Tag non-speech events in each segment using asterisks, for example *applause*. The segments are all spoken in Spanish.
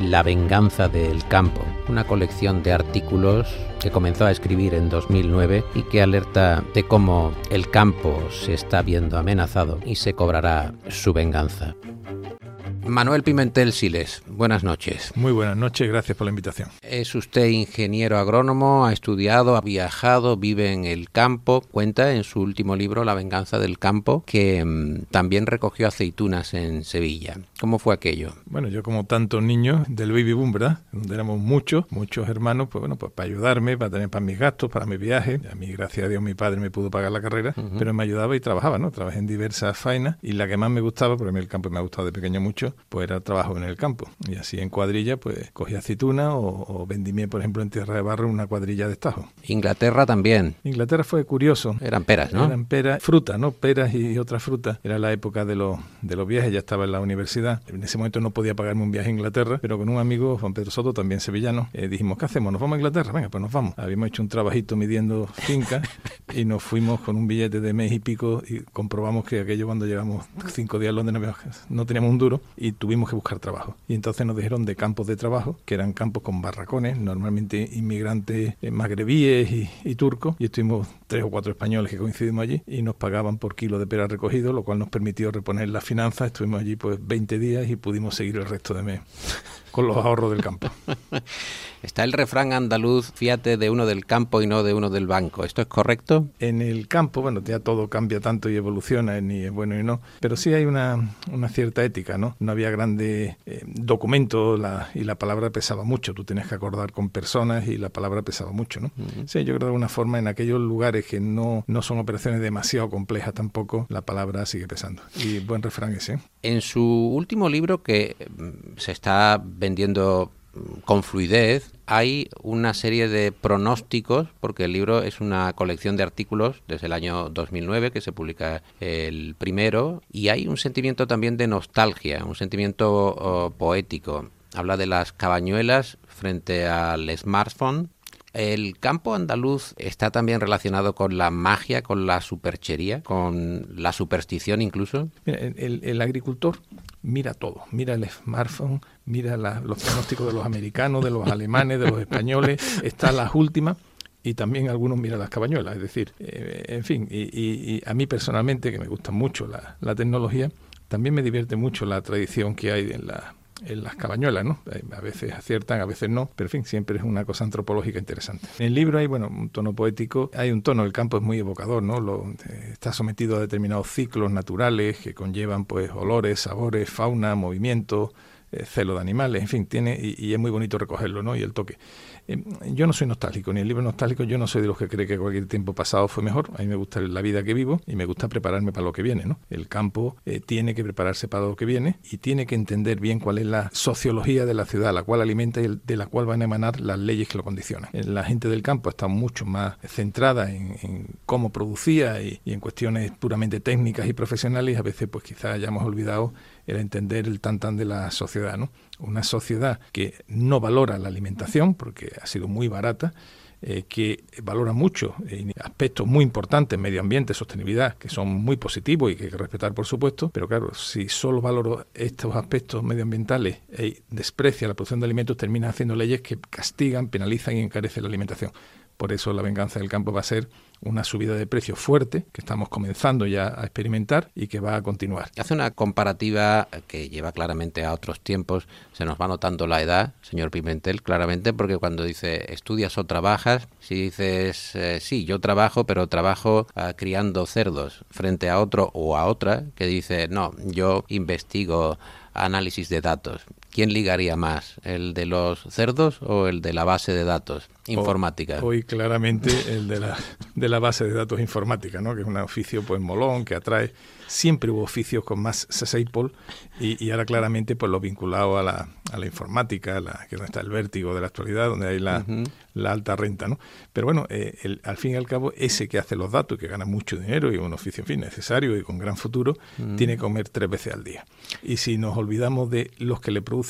La venganza del campo, una colección de artículos que comenzó a escribir en 2009 y que alerta de cómo el campo se está viendo amenazado y se cobrará su venganza. Manuel Pimentel Siles, buenas noches. Muy buenas noches, gracias por la invitación. Es usted ingeniero agrónomo, ha estudiado, ha viajado, vive en el campo. Cuenta en su último libro, La venganza del campo, que mm, también recogió aceitunas en Sevilla. ¿Cómo fue aquello? Bueno, yo como tantos niños del baby boom, ¿verdad? Donde éramos muchos, muchos hermanos, pues bueno, pues para ayudarme, para tener para mis gastos, para mi viaje. A mí, gracias a Dios, mi padre me pudo pagar la carrera, pero me ayudaba y trabajaba, ¿no? Trabajé en diversas faenas y la que más me gustaba, porque a mí el campo me ha gustado de pequeño mucho, pues era trabajo en el campo. Y así en cuadrilla, pues cogía aceituna o, o por ejemplo, en Tierra de Barro una cuadrilla de estajo. Inglaterra también. Inglaterra fue curioso. Eran peras, ¿no? Eran peras, fruta, ¿no? Peras y otras frutas. Era la época de los, de los viajes, ya estaba en la universidad. En ese momento no podía pagarme un viaje a Inglaterra, pero con un amigo, Juan Pedro Soto, también sevillano, eh, dijimos, ¿qué hacemos? ¿Nos vamos a Inglaterra? Venga, pues nos vamos. Habíamos hecho un trabajito midiendo *laughs* fincas y nos fuimos con un billete de mes y pico y comprobamos que aquello cuando llegamos cinco días a Londres no, no teníamos un duro y tuvimos que buscar trabajo. Y entonces nos dijeron de campos de trabajo, que eran campos con barracones, normalmente inmigrantes eh, magrebíes y, y turcos, y estuvimos tres o cuatro españoles que coincidimos allí y nos pagaban por kilo de pera recogido, lo cual nos permitió reponer las finanzas. Estuvimos allí pues 20 días y pudimos seguir el resto de mes con los ahorros del campo. *laughs* Está el refrán andaluz, fíate de uno del campo y no de uno del banco. ¿Esto es correcto? En el campo, bueno, ya todo cambia tanto y evoluciona, ni es bueno y no, pero sí hay una, una cierta ética, ¿no? No había grandes eh, documentos la, y la palabra pesaba mucho. Tú tienes que acordar con personas y la palabra pesaba mucho, ¿no? Uh -huh. Sí, yo creo de alguna forma en aquellos lugares que no, no son operaciones demasiado complejas tampoco, la palabra sigue pesando. Y buen refrán ese. En su último libro que se está vendiendo con fluidez, hay una serie de pronósticos, porque el libro es una colección de artículos desde el año 2009, que se publica el primero, y hay un sentimiento también de nostalgia, un sentimiento poético. Habla de las cabañuelas frente al smartphone. El campo andaluz está también relacionado con la magia, con la superchería, con la superstición incluso. El, agricultor mira todo, mira el smartphone, mira los pronósticos de los americanos, de los alemanes, de los españoles, están las últimas y también algunos miran las cabañuelas. Es decir, eh, en fin, y, y, y, a mí personalmente, que me gusta mucho la, la, tecnología, también me divierte mucho la tradición que hay en, la, en las cabañuelas, ¿no? A veces aciertan, a veces no, pero en fin, siempre es una cosa antropológica interesante. En el libro hay, bueno, un tono poético, hay un tono, el campo es muy evocador, ¿no? Lo, eh, está sometido a determinados ciclos naturales que conllevan, pues, olores, sabores, fauna, movimiento, eh, celo de animales, en fin, tiene, y, es muy bonito recogerlo, ¿no? Y el toque. Eh, yo no soy nostálgico, ni el libro nostálgico, yo no soy de los que cree que cualquier tiempo pasado fue mejor. A mí me gusta la vida que vivo y me gusta prepararme para lo que viene, ¿no? El campo eh, tiene que prepararse para lo que viene y tiene que entender bien cuál es la sociología de la ciudad, la cual alimenta y de la cual van a emanar las leyes que lo condicionan. Eh, La gente del campo está mucho más centrada en, en cómo producía y, y en cuestiones puramente técnicas y profesionales y a veces pues quizás hayamos olvidado el entender el tan tan de la sociedad, ¿no? Una sociedad que no valora la alimentación porque ha sido muy barata, eh, que valora mucho eh, aspectos muy importantes, medio ambiente, sostenibilidad, que son muy positivos y que hay que respetar, por supuesto, pero claro, si solo valoro estos aspectos medioambientales y desprecia la producción de alimentos, termina haciendo leyes que castigan, penalizan y encarecen la alimentación. Por eso la venganza del campo va a ser una subida de precios fuerte que estamos comenzando ya a experimentar y que va a continuar. Hace una comparativa que lleva claramente a otros tiempos. Se nos va notando la edad, señor Pimentel, claramente, porque cuando dice estudias o trabajas, si dices eh, sí, yo trabajo, pero trabajo uh, criando cerdos, frente a otro o a otra que dice no, yo investigo análisis de datos. ¿Quién ligaría más, el de los cerdos o el de la base de datos informática? Hoy, claramente el de la, de la base de datos informática, ¿no? que es un oficio pues molón, que atrae. Siempre hubo oficios con más SEIPOL y, y, ahora claramente pues lo vinculado a la, a la informática, la, que es donde está el vértigo de la actualidad, donde hay la, uh -huh. la alta renta. ¿no? Pero bueno, eh, el, al fin y al cabo, ese que hace los datos y que gana mucho dinero y un oficio en fin, necesario y con gran futuro, uh -huh. tiene que comer tres veces al día. Y si nos olvidamos de los que le producen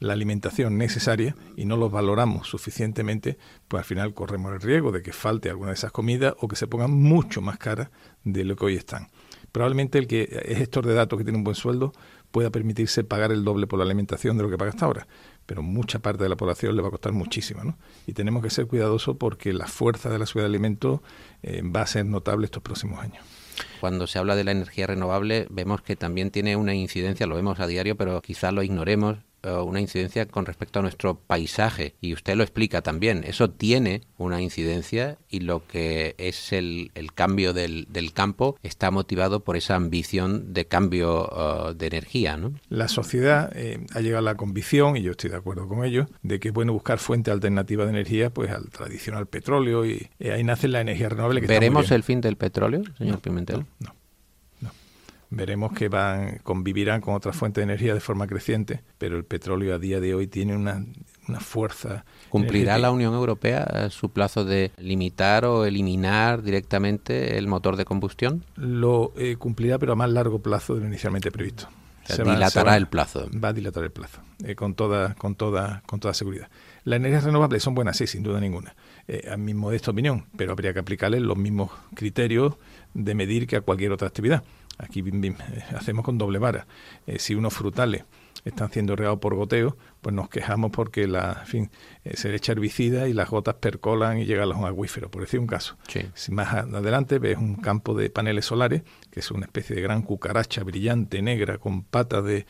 la alimentación necesaria y no los valoramos suficientemente, pues al final corremos el riesgo de que falte alguna de esas comidas o que se pongan mucho más caras de lo que hoy están. Probablemente el que es gestor de datos que tiene un buen sueldo pueda permitirse pagar el doble por la alimentación de lo que paga hasta ahora. pero mucha parte de la población le va a costar muchísimo. ¿no? Y tenemos que ser cuidadosos porque la fuerza de la ciudad de alimentos eh, va a ser notable estos próximos años. Cuando se habla de la energía renovable, vemos que también tiene una incidencia, lo vemos a diario, pero quizá lo ignoremos, eh, una incidencia con respecto a nuestro paisaje y usted lo explica también. Eso tiene una incidencia y lo que es el, cambio del, campo está motivado por esa ambición de cambio eh, de energía. ¿no? La sociedad eh, ha llegado a la convicción, y yo estoy de acuerdo con ello, de que es bueno buscar fuentes alternativas de energía pues al tradicional petróleo y ahí nace la energía renovable. ¿Veremos el fin del petróleo, señor Pimentel? no veremos que van convivirán con otras fuentes de energía de forma creciente, pero el petróleo a día de hoy tiene una, una fuerza. ¿Cumplirá la Unión Europea su plazo de limitar o eliminar directamente el motor de combustión? Lo eh, cumplirá, pero a más largo plazo de lo inicialmente previsto. se dilatará el plazo. Va a dilatar el plazo, eh, con, toda, con, toda, con toda seguridad. Las energías renovables son buenas, sí, sin duda ninguna, eh, a mi modesta opinión, pero habría que aplicarles los mismos criterios de medir que a cualquier otra actividad. Aquí hacemos con doble vara. Eh, si unos frutales están siendo regados por goteo, pues nos quejamos porque la, fin, eh, se le echa herbicida y las gotas percolan y llegan a los acuíferos, por decir un caso. Si más adelante ves un campo de paneles solares, que es una especie de gran cucaracha brillante, negra, con patas de,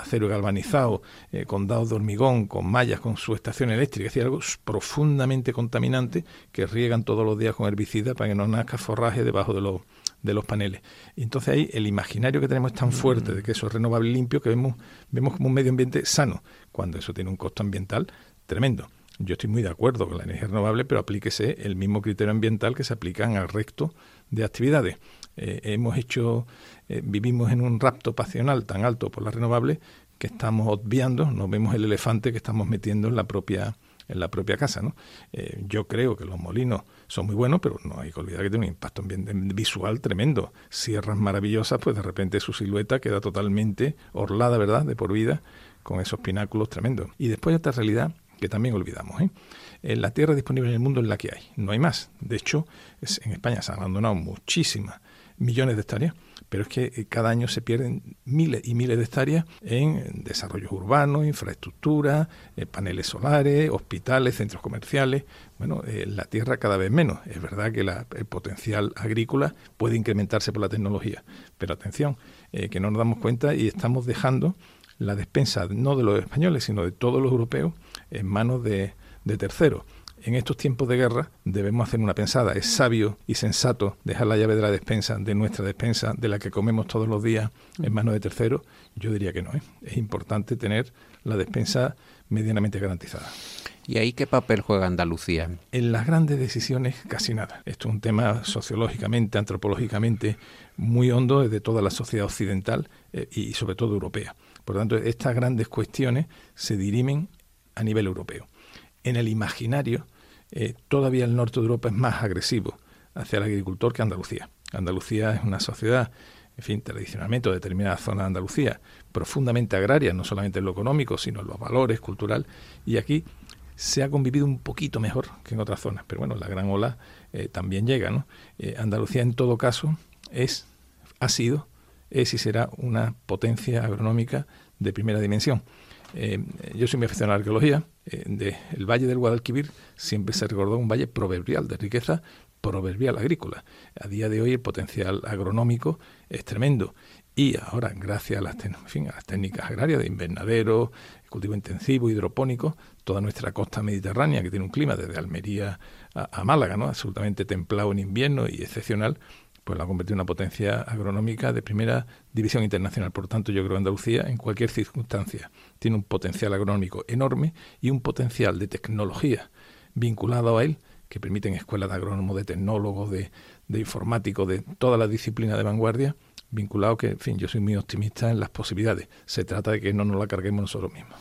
acero galvanizado, eh, con dados de hormigón, con mallas, con su estación eléctrica, es decir, algo profundamente contaminante que riegan todos los días con herbicida para que no nazca forraje debajo de los de los paneles. Y entonces ahí el imaginario que tenemos es tan fuerte de que eso es renovable y limpio que vemos, vemos como un medio ambiente sano, cuando eso tiene un costo ambiental tremendo. Yo estoy muy de acuerdo con la energía renovable, pero aplíquese el mismo criterio ambiental que se aplican al resto de actividades. Eh, hemos hecho, eh, vivimos en un rapto pasional tan alto por las renovables que estamos obviando, no vemos el elefante que estamos metiendo en la propia en la propia casa. ¿no? Eh, yo creo que los molinos son muy buenos, pero no hay que olvidar que tienen un impacto visual tremendo. Sierras maravillosas, pues de repente su silueta queda totalmente orlada, ¿verdad?, de por vida, con esos pináculos tremendos. Y después hay otra realidad que también olvidamos. ¿eh? En la tierra disponible en el mundo es la que hay, no hay más. De hecho, en España se han abandonado muchísimas millones de hectáreas pero es que eh, cada año se pierden miles y miles de hectáreas en desarrollos urbanos, infraestructura, eh, paneles solares, hospitales, centros comerciales. Bueno, eh, la tierra cada vez menos. Es verdad que el potencial agrícola puede incrementarse por la tecnología, pero atención, que no nos damos cuenta y estamos dejando la despensa no de los españoles, sino de todos los europeos en manos de, de terceros en estos tiempos de guerra debemos hacer una pensada. Es sabio y sensato dejar la llave de la despensa, de nuestra despensa, de la que comemos todos los días, en manos de terceros. Yo diría que no. ¿eh? Es importante tener la despensa medianamente garantizada. ¿Y ahí qué papel juega Andalucía? En las grandes decisiones casi nada. Esto es un tema sociológicamente, antropológicamente muy hondo desde toda la sociedad occidental eh, y sobre todo europea. Por lo tanto, estas grandes cuestiones se dirimen a nivel europeo. En el imaginario eh, todavía el norte de Europa es más agresivo hacia el agricultor que Andalucía. Andalucía es una sociedad, en fin, tradicionalmente o determinada zona de Andalucía, profundamente agraria, no solamente en lo económico, sino en los valores, cultural, y aquí se ha convivido un poquito mejor que en otras zonas, pero bueno, la gran ola eh, también llega, ¿no? Eh, Andalucía en todo caso es, ha sido, es y será una potencia agronómica de primera dimensión. Eh, yo soy muy aficionado a la arqueología. Eh, el Valle del Guadalquivir siempre se recordó un valle proverbial, de riqueza proverbial agrícola. A día de hoy el potencial agronómico es tremendo. Y ahora, gracias a las, técnicas agrarias de invernadero, cultivo intensivo, hidropónico, toda nuestra costa mediterránea, que tiene un clima desde Almería a, a Málaga, ¿no? absolutamente templado en invierno y excepcional, pues la ha convertido en una potencia agronómica de primera división internacional. Por tanto, yo creo que Andalucía, en cualquier circunstancia, tiene un potencial agronómico enorme y un potencial de tecnología vinculado a él que permiten escuelas de agrónomos, de tecnólogos, de, de informáticos, de toda la disciplina de vanguardia, vinculado que, en fin, yo soy muy optimista en las posibilidades. Se trata de que no nos la carguemos nosotros mismos.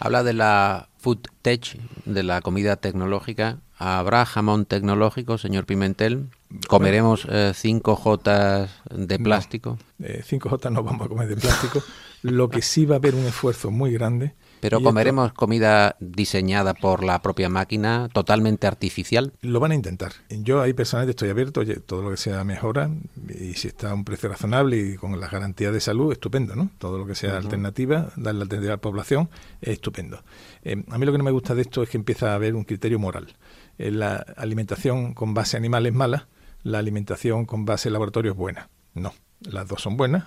Habla de la food tech, de la comida tecnológica. ¿Habrá jamón tecnológico, señor Pimentel? ¿Comeremos eh, cinco jotas de plástico? Eh, cinco jotas no vamos a comer de plástico. Lo que sí va a haber un esfuerzo muy grande Pero comeremos comida diseñada por la propia máquina, totalmente artificial. Lo van a intentar. Yo ahí personalmente estoy abierto, oye, todo lo que sea mejora y si está a un precio razonable y con las garantías de salud, estupendo, ¿no? Todo lo que sea alternativa, darle alternativa a la población, es estupendo. Eh, a mí lo que no me gusta de esto es que empieza a haber un criterio moral. Eh, la alimentación con base animal es mala, la alimentación con base laboratorio es buena. No las dos son buenas,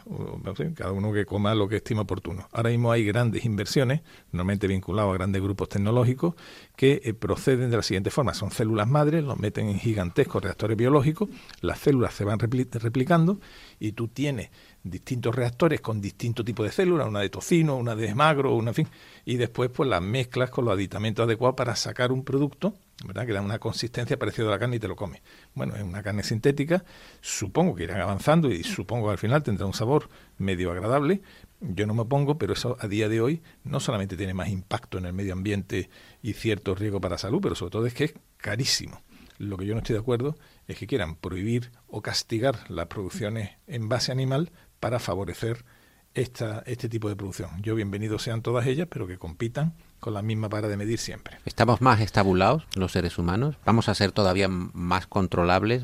cada uno que coma lo que estima oportuno. Ahora mismo hay grandes inversiones, normalmente vinculadas a grandes grupos tecnológicos, que eh, proceden de la siguiente forma. Son células madres, los meten en gigantescos reactores biológicos, las células se van replicando y tú tienes distintos reactores con distinto tipo de células, una de tocino, una de magro, una fin, y después pues las mezclas con los aditamentos adecuados para sacar un producto ¿verdad? que da una consistencia parecida a la carne y te lo comes. Bueno, es una carne sintética, supongo que irán avanzando y supongo que al final tendrá un sabor medio agradable. Yo no me opongo, pero eso a día de hoy no solamente tiene más impacto en el medio ambiente y cierto riesgo para la salud, pero sobre todo es que es carísimo. Lo que yo no estoy de acuerdo es que quieran prohibir o castigar las producciones en base animal para favorecer esta, este tipo de producción. Yo bienvenidos sean todas ellas, pero que compitan con la misma para de medir siempre. ¿Estamos más estabulados los seres humanos? ¿Vamos a ser todavía más controlables,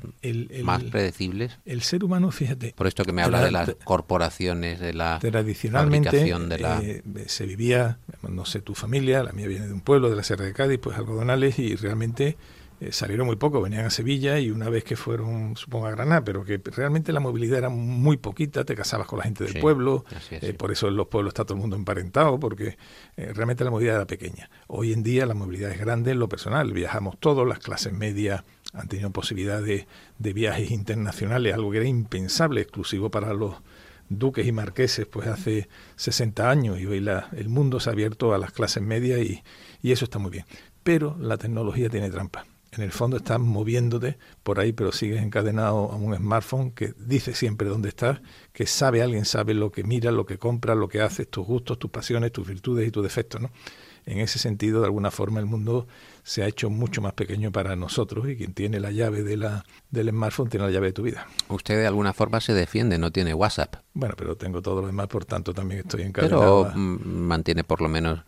más predecibles? El ser humano, fíjate... Por esto que me habla de las corporaciones, de la tradicionalmente de la... Eh, se vivía, no sé, tu familia, la mía viene de un pueblo, de la Sierra de Cádiz, pues algodonales, y realmente eh, salieron muy poco, venían a Sevilla y una vez que fueron, supongo, a Granada, pero que realmente la movilidad era muy poquita, te casabas con la gente del pueblo, eh, por eso en los pueblos está todo el mundo emparentado, porque eh, realmente la movilidad era pequeña. Hoy en día la movilidad es grande en lo personal, viajamos todos, las clases medias han tenido posibilidad de, de viajes internacionales, algo que era impensable, exclusivo para los duques y marqueses pues hace 60 años y hoy la, el mundo se ha abierto a las clases medias y, y eso está muy bien. Pero la tecnología tiene trampa en el fondo estás moviéndote por ahí, pero sigues encadenado a un smartphone que dice siempre dónde estás, que sabe, alguien sabe lo que mira, lo que compra, lo que haces, tus gustos, tus pasiones, tus virtudes y tus defectos, ¿no? En ese sentido, de alguna forma, el mundo se ha hecho mucho más pequeño para nosotros y quien tiene la llave de la, del smartphone tiene la llave de tu vida. Usted de alguna forma se defiende, no tiene WhatsApp. Bueno, pero tengo todo lo demás, por tanto también estoy encadenado. Pero mantiene por lo menos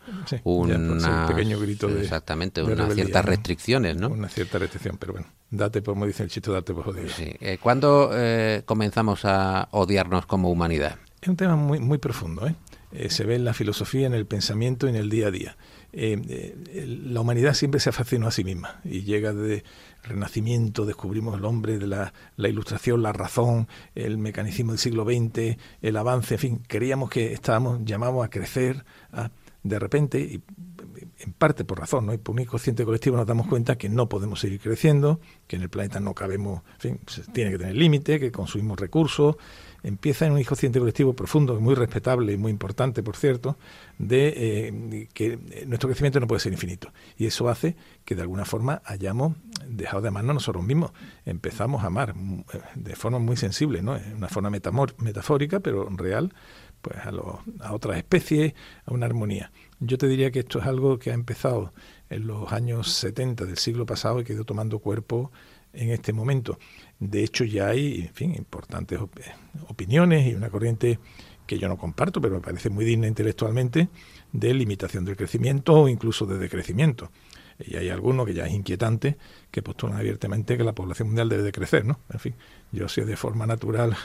un pequeño grito de Exactamente, unas ciertas restricciones, ¿no? Una cierta restricción, pero bueno, date por, como dice el chiste, date por jodido. Sí. Eh, ¿Cuándo eh, comenzamos a odiarnos como humanidad? Es un tema muy, muy profundo, ¿eh? Eh, se ve en la filosofía, en el pensamiento y en el día a día. Eh, eh, la humanidad siempre se fascinó a sí misma y llega de Renacimiento, descubrimos el hombre, de la, ilustración, la razón, el mecanismo del siglo XX, el avance, en fin, creíamos que estábamos llamados a crecer, de repente, y en parte por razón, ¿no? y por un inconsciente colectivo nos damos cuenta que no podemos seguir creciendo, que en el planeta no cabemos, en fin, tiene que tener límite, que consumimos recursos, empieza en un inconsciente colectivo profundo, muy respetable y muy importante, por cierto, de eh, que nuestro crecimiento no puede ser infinito. Y eso hace que de alguna forma hayamos dejado de amarnos nosotros mismos. Empezamos a amar mm, de forma muy sensible, ¿no? una forma metafórica, pero real, pues a, a otras especies, a una armonía. Yo te diría que esto es algo que ha empezado en los años 70 del siglo pasado y que ha tomando cuerpo en este momento. De hecho, ya hay, en fin, importantes opiniones y una corriente que yo no comparto, pero me parece muy digna intelectualmente, de limitación del crecimiento o incluso de decrecimiento. Y hay algunos que ya es inquietante que postulan abiertamente que la población mundial debe de crecer, ¿no? En fin, yo sé de forma natural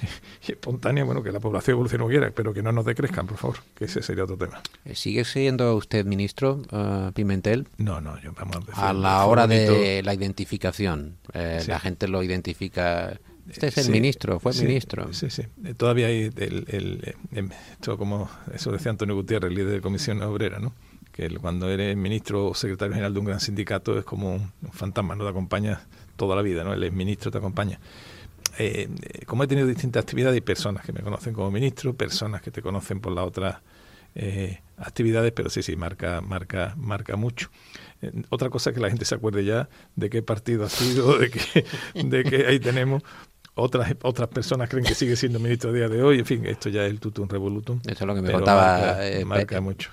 *laughs* y espontánea, bueno, que la población evolucione no quiera, pero que no nos decrezcan, por favor, que ese sería otro tema. Eh, ¿Sigue siendo usted ministro, uh, Pimentel? No, no, yo vamos a A la hora de la identificación, eh, la gente lo identifica... Este es el ministro, fue ministro. Sí, sí. Eh, todavía hay el, el, esto como eso decía Antonio Gutiérrez, líder de Comisión Obrera, ¿no? Que cuando eres ministro o secretario general de un gran sindicato es como un, fantasma, no te acompaña toda la vida, ¿no? El ministro te acompaña. Eh, como he tenido distintas actividades, hay personas que me conocen como ministro, personas que te conocen por las otras eh, actividades, pero sí, sí, marca, marca, marca mucho. Eh, otra cosa es que la gente se acuerde ya de qué partido ha sido, de que, de que ahí tenemos otras otras personas creen que sigue siendo ministro a día de hoy. En fin, esto ya es el tutum revolutum. Eso es lo que me contaba eh,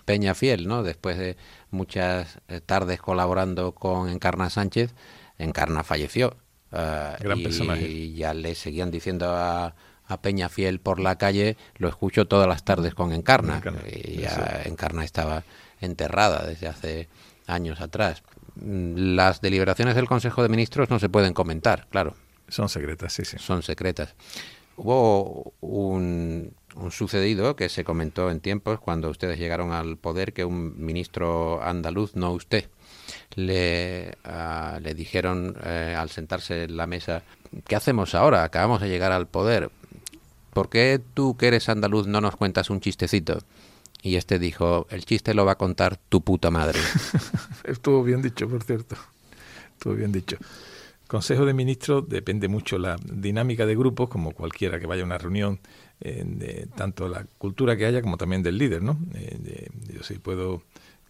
Peña Fiel, ¿no? Después de muchas eh, tardes colaborando con Encarna Sánchez, Encarna falleció. Uh, Gran y, personaje. Y ya le seguían diciendo a, a Peña Fiel por la calle, lo escucho todas las tardes con Encarna. Encarna. Y ya Encarna estaba enterrada desde hace años atrás. Las deliberaciones del Consejo de Ministros no se pueden comentar, claro. Son secretas, sí, sí. Son secretas. Hubo un, sucedido que se comentó en tiempos cuando ustedes llegaron al poder que un ministro andaluz, no usted, le, ah, le dijeron eh, al sentarse en la mesa, ¿qué hacemos ahora? Acabamos de llegar al poder. ¿Por qué tú que eres andaluz no nos cuentas un chistecito? Y este dijo, el chiste lo va a contar tu puta madre. *laughs* Estuvo bien dicho, por cierto. Estuvo bien dicho. Consejo de Ministros depende mucho la dinámica de grupos, como cualquiera que vaya a una reunión, eh, de, tanto la cultura que haya como también del líder, ¿no? Eh, yo sí puedo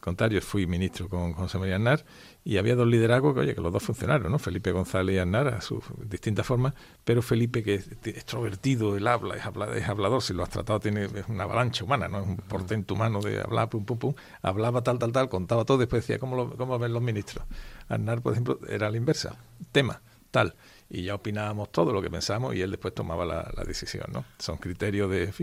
contar, yo fui ministro con José María Aznar y había dos liderazgos que, oye, que los dos funcionaron, ¿no? Felipe González y Aznar a sus distintas formas, pero Felipe, que es extrovertido, él habla, es, hablador, si lo has tratado, tiene es una avalancha humana, ¿no? Es un portento humano de hablar, pum, pum, pum, hablaba tal, tal, tal, contaba todo, después decía, ¿cómo lo, cómo ven los ministros? Aznar, por ejemplo, era la inversa, tema, tal y ya opinábamos todo lo que pensamos y él después tomaba la, decisión, ¿no? Son criterios de,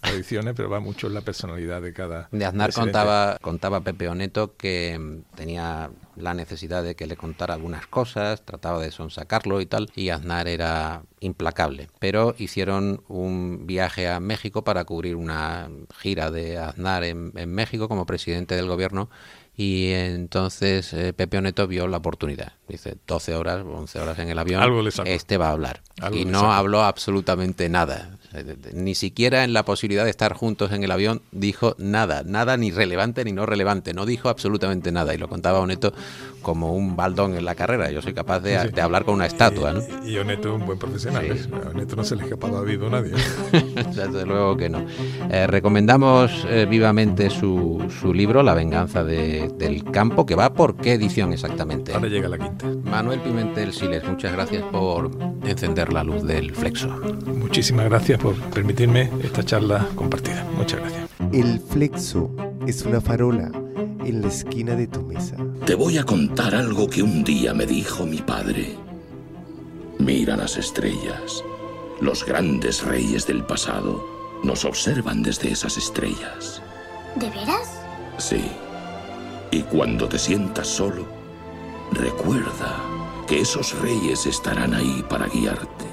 tradiciones, pero va mucho en la personalidad de cada... De Aznar contaba, contaba Pepe Oneto que mm, tenía la necesidad de que le contara algunas cosas, trataba de sonsacarlo y tal, y Aznar era implacable. Pero hicieron un viaje a México para cubrir una gira de Aznar en, en México como presidente del gobierno y entonces eh, Pepe Oneto vio la oportunidad. Dice, 12 horas, 11 horas en el avión, este va a hablar. y no habló absolutamente nada. Ni siquiera en la posibilidad de estar juntos en el avión dijo nada, nada ni relevante ni no relevante. No dijo absolutamente nada. Y lo contaba Oneto como un baldón en la carrera. Yo soy capaz de, hablar con una estatua. ¿no? Y, Oneto es un buen profesional. ¿eh? A Oneto no se le escapaba a a nadie. *laughs* Desde luego que no. Eh, recomendamos vivamente su, su libro, La venganza de del campo, que va por qué edición exactamente. Ahora llega la quinta. Manuel Pimentel Siles, muchas gracias por encender la luz del flexo. Muchísimas gracias por permitirme esta charla compartida. Muchas gracias. El flexo es una farola en la esquina de tu mesa. Te voy a contar algo que un día me dijo mi padre. Mira las estrellas. Los grandes reyes del pasado nos observan desde esas estrellas. ¿De veras? Sí. Y cuando te sientas solo, recuerda que esos reyes estarán ahí para guiarte.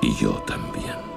Y yo también.